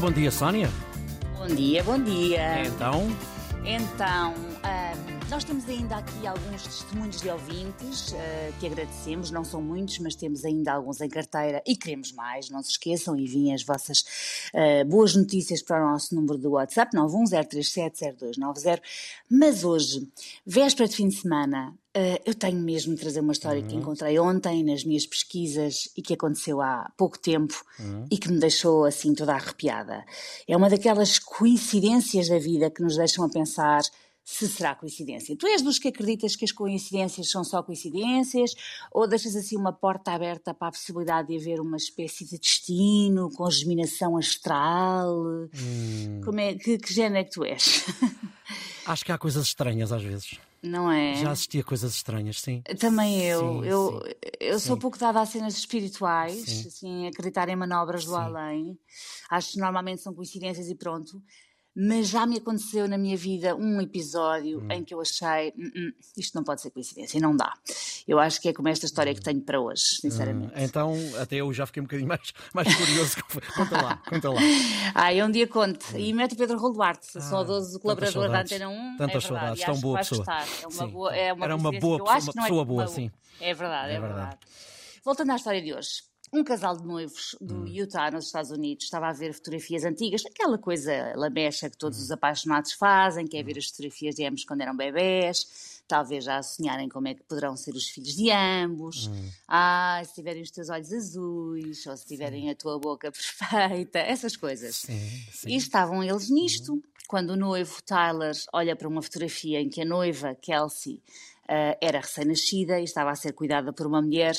Bom dia, Sónia. Bom dia, bom dia. Então, Então, ah, nós temos ainda aqui alguns testemunhos de ouvintes ah, que agradecemos, não são muitos, mas temos ainda alguns em carteira e queremos mais, não se esqueçam, enviem as vossas ah, boas notícias para o nosso número do WhatsApp, 910370290. Mas hoje, véspera de fim de semana, ah, eu tenho mesmo de trazer uma história que encontrei ontem nas minhas pesquisas e que aconteceu há pouco tempo e que me deixou assim toda arrepiada. É uma daquelas coincidências da vida que nos deixam a pensar se será coincidência. Tu és dos que acreditas que as coincidências são só coincidências ou deixas assim uma porta aberta para a possibilidade de haver uma espécie de destino, com germinação astral? Como é, que, que género é que tu és? acho que há coisas estranhas às vezes. Não é? Já assisti a coisas estranhas, sim. Também eu. Sim, eu sim. eu sou Sim. pouco dada a cenas espirituais, Sim. assim, acreditar em manobras do além. Acho que normalmente são coincidências e pronto. Mas já me aconteceu na minha vida um episódio Hum. em que eu achei "Hum, hum, isto não pode ser coincidência, não dá. Eu acho que é como esta história que tenho para hoje, sinceramente. Então, até eu já fiquei um bocadinho mais, mais curioso. Conta lá, conta lá. Ah, eu um dia conto. E mete o Pedro Rolo Duarte, saudoso colaborador da. Antena 1. Tantas é saudades, tão boa pessoa. É uma Sim. boa, é uma Era uma boa pessoa- não é pessoa boa, uma- sim. É verdade, é, É verdade. verdade. Voltando à história de hoje. Um casal de noivos do Hum. Utah, nos Estados Unidos, estava a ver fotografias antigas, aquela coisa lamecha que Hum. todos os apaixonados fazem, que é ver as fotografias de ambos quando eram bebés, talvez já a sonharem como é que poderão ser os filhos de ambos. Hum. Ah, se tiverem os teus olhos azuis, ou se tiverem a tua boca perfeita, essas coisas. Sim, sim. E estavam eles nisto, quando o noivo Tyler olha para uma fotografia em que a noiva, Kelsey, ah, era recém-nascida e estava a ser cuidada por uma mulher,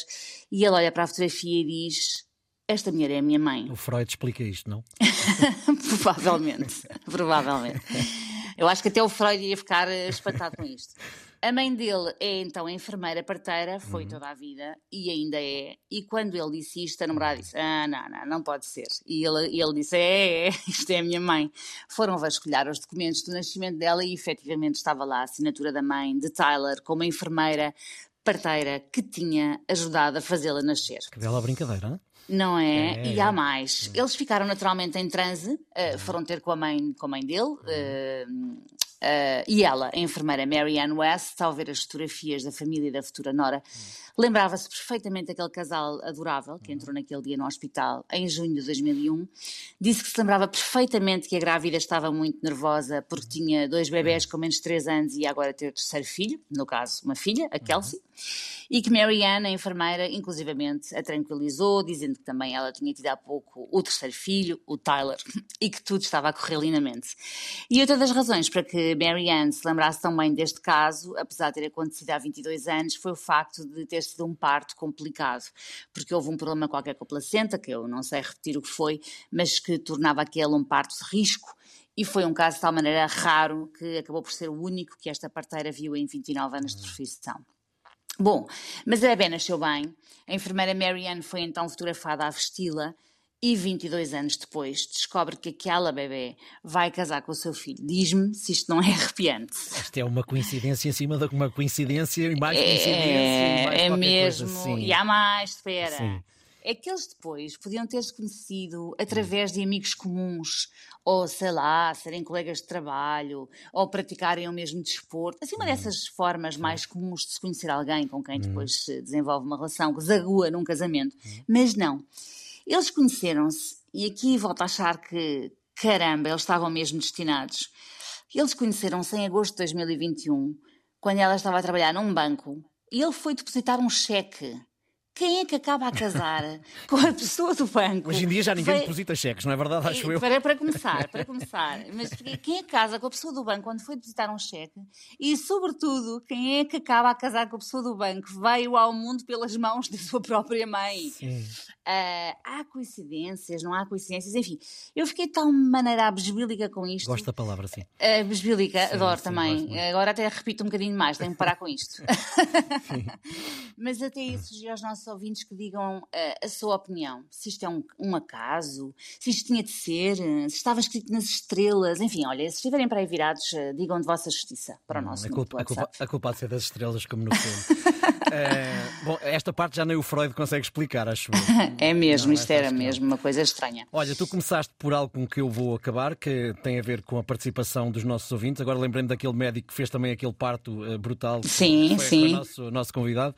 e ele olha para a fotografia e diz: Esta mulher é a minha mãe. O Freud explica isto, não? provavelmente. provavelmente. Eu acho que até o Freud ia ficar espantado com isto. A mãe dele é então a enfermeira parteira, foi Uhum. toda a vida e ainda é. E quando ele disse isto, a namorada disse: Ah, não, não, não pode ser. E ele, ele disse: É, é, isto é a minha mãe. Foram vasculhar os documentos do nascimento dela e efetivamente estava lá a assinatura da mãe de Tyler como enfermeira parteira que tinha ajudado a fazê-la nascer. Que bela brincadeira, não? Não é? É, e é. há mais. Eles ficaram naturalmente em transe, eh, foram ter com a mãe, com a mãe dele. eh, eh, e ela, a enfermeira Mary Ann West, ao ver as fotografias da família e da futura Nora, lembrava-se perfeitamente daquele casal adorável que entrou naquele dia no hospital em junho de 2001. Disse que se lembrava perfeitamente que a grávida estava muito nervosa porque tinha dois bebés com menos de 3 anos e ia agora ter o terceiro filho, no caso, uma filha, a Kelsey. E que Mary Ann, a enfermeira, inclusivamente a tranquilizou, dizendo que também ela tinha tido há pouco o terceiro filho, o Tyler, e que tudo estava a correr lindamente. E outra das razões para que Mary Ann se lembrasse tão bem deste caso, apesar de ter acontecido há 22 anos, foi o facto de ter sido um parto complicado, porque houve um problema qualquer com a placenta, que eu não sei repetir o que foi, mas que tornava aquele um parto de risco, e foi um caso de tal maneira raro que acabou por ser o único que esta parteira viu em 29 anos de profissão. Bom, mas a bebé nasceu bem. A enfermeira Marianne foi então fotografada a vesti-la e 22 anos depois descobre que aquela bebé vai casar com o seu filho. Diz-me se isto não é arrepiante. Isto é uma coincidência em cima de uma coincidência e mais coincidência. e É, mais é mesmo. Coisa, sim. E há mais, espera. Sim. É que eles depois podiam ter-se conhecido através de amigos comuns, ou sei lá, serem colegas de trabalho, ou praticarem o mesmo desporto. Assim, uma dessas formas mais comuns de se conhecer alguém com quem depois se desenvolve uma relação que zagua num casamento. Mas não. Eles conheceram-se, e aqui volto a achar que, caramba, eles estavam mesmo destinados. Eles conheceram-se em agosto de 2021, quando ela estava a trabalhar num banco, e ele foi depositar um cheque. Quem é que acaba a casar com a pessoa do banco? Hoje em dia já ninguém Vai- deposita cheques, não é verdade? Acho eu. para, para começar, para começar. Mas quem é que casa com a pessoa do banco quando foi depositar um cheque? E, sobretudo, quem é que acaba a casar com a pessoa do banco? Veio ao mundo pelas mãos da sua própria mãe. Sim. Ah, há coincidências, não há coincidências, enfim. Eu fiquei de tal maneira abesbílica com isto. Gosto da palavra, sim. A besbílica, Sim, adoro sim, também. muito. Agora até repito um bocadinho mais, tenho que parar com isto. Mas até isso sugiro aos nossos ouvintes que digam eh, a sua opinião. Se isto é um, um acaso, se isto tinha de ser, eh, se estava escrito nas estrelas, enfim, olha, se estiverem para aí virados, eh, digam de vossa justiça para o nosso a, grupo culpa, a, culpa, a culpa de ser das estrelas, como no filme. Bom, esta parte já nem o Freud consegue explicar, acho eu. é mesmo, Não, isto essa era que não. mesmo uma coisa estranha. Olha, tu começaste por algo com que eu vou acabar, que tem a ver com a participação dos nossos ouvintes. Agora lembrei-me daquele médico que fez também aquele parto eh, brutal. que Sim, foi, sim. Foi o nosso, nosso convidado.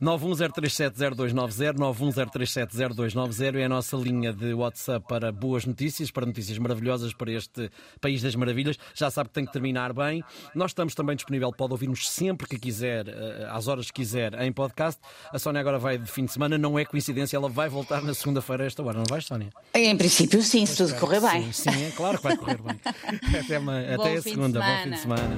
910370290, 910370290 é a nossa linha de WhatsApp para boas notícias, para notícias maravilhosas para este país das maravilhas. Já sabe que tem que terminar bem. Nós estamos também disponível, pode ouvir-nos sempre que quiser, eh, às horas que quiser, em podcast. A Sónia agora vai de fim de semana, não é coincidência, ela vai voltar na segunda-feira a esta hora, não vais, Sónia? Em princípio, sim, se tudo correr bem. Sim, sim, é claro que vai correr bem. Até, uma- até a segunda. Bom fim de semana.